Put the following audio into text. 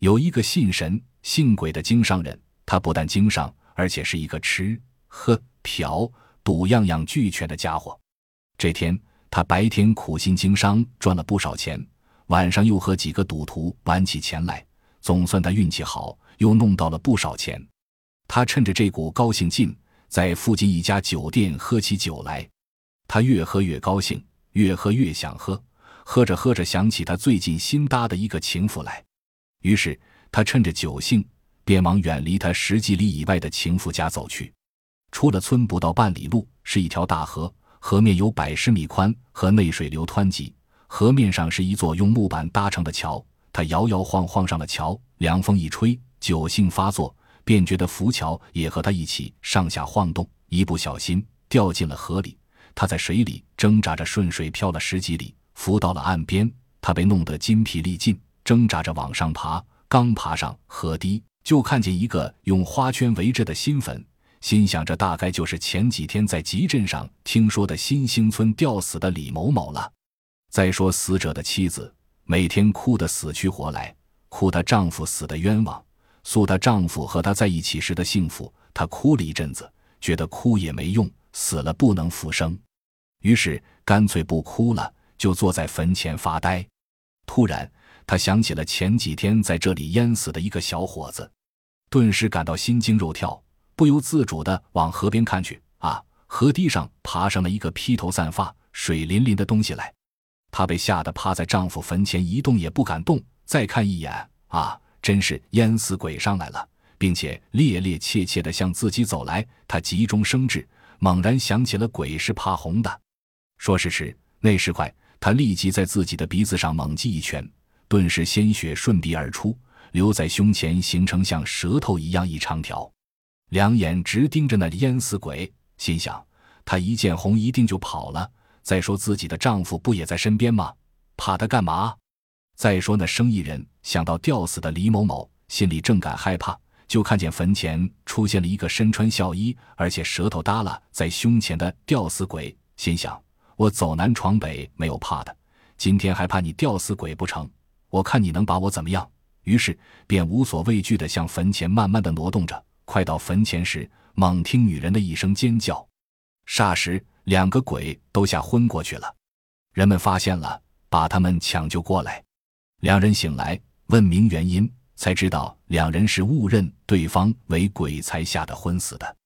有一个信神信鬼的经商人，他不但经商，而且是一个吃喝嫖赌样样俱全的家伙。这天，他白天苦心经商，赚了不少钱，晚上又和几个赌徒玩起钱来。总算他运气好，又弄到了不少钱。他趁着这股高兴劲，在附近一家酒店喝起酒来。他越喝越高兴，越喝越想喝。喝着喝着，想起他最近新搭的一个情妇来，于是他趁着酒兴，便往远离他十几里以外的情妇家走去。出了村不到半里路，是一条大河，河面有百十米宽，河内水流湍急。河面上是一座用木板搭成的桥。他摇摇晃晃上了桥，凉风一吹，酒兴发作，便觉得浮桥也和他一起上下晃动，一不小心掉进了河里。他在水里挣扎着顺水漂了十几里。浮到了岸边，他被弄得筋疲力尽，挣扎着往上爬。刚爬上河堤，就看见一个用花圈围着的新坟，心想着大概就是前几天在集镇上听说的新兴村吊死的李某某了。再说死者的妻子，每天哭得死去活来，哭她丈夫死的冤枉，诉她丈夫和她在一起时的幸福。她哭了一阵子，觉得哭也没用，死了不能复生，于是干脆不哭了。就坐在坟前发呆，突然他想起了前几天在这里淹死的一个小伙子，顿时感到心惊肉跳，不由自主地往河边看去。啊，河堤上爬上了一个披头散发、水淋淋的东西来。她被吓得趴在丈夫坟前一动也不敢动。再看一眼，啊，真是淹死鬼上来了，并且趔趔趄趄地向自己走来。她急中生智，猛然想起了鬼是怕红的。说时迟，那时快。他立即在自己的鼻子上猛击一拳，顿时鲜血顺鼻而出，流在胸前，形成像舌头一样一长条。两眼直盯着那淹死鬼，心想：他一见红，一定就跑了。再说自己的丈夫不也在身边吗？怕他干嘛？再说那生意人想到吊死的李某某，心里正感害怕，就看见坟前出现了一个身穿孝衣，而且舌头耷拉在胸前的吊死鬼，心想。我走南闯北没有怕的，今天还怕你吊死鬼不成？我看你能把我怎么样？于是便无所畏惧地向坟前慢慢地挪动着。快到坟前时，猛听女人的一声尖叫，霎时两个鬼都吓昏过去了。人们发现了，把他们抢救过来。两人醒来，问明原因，才知道两人是误认对方为鬼才吓得昏死的。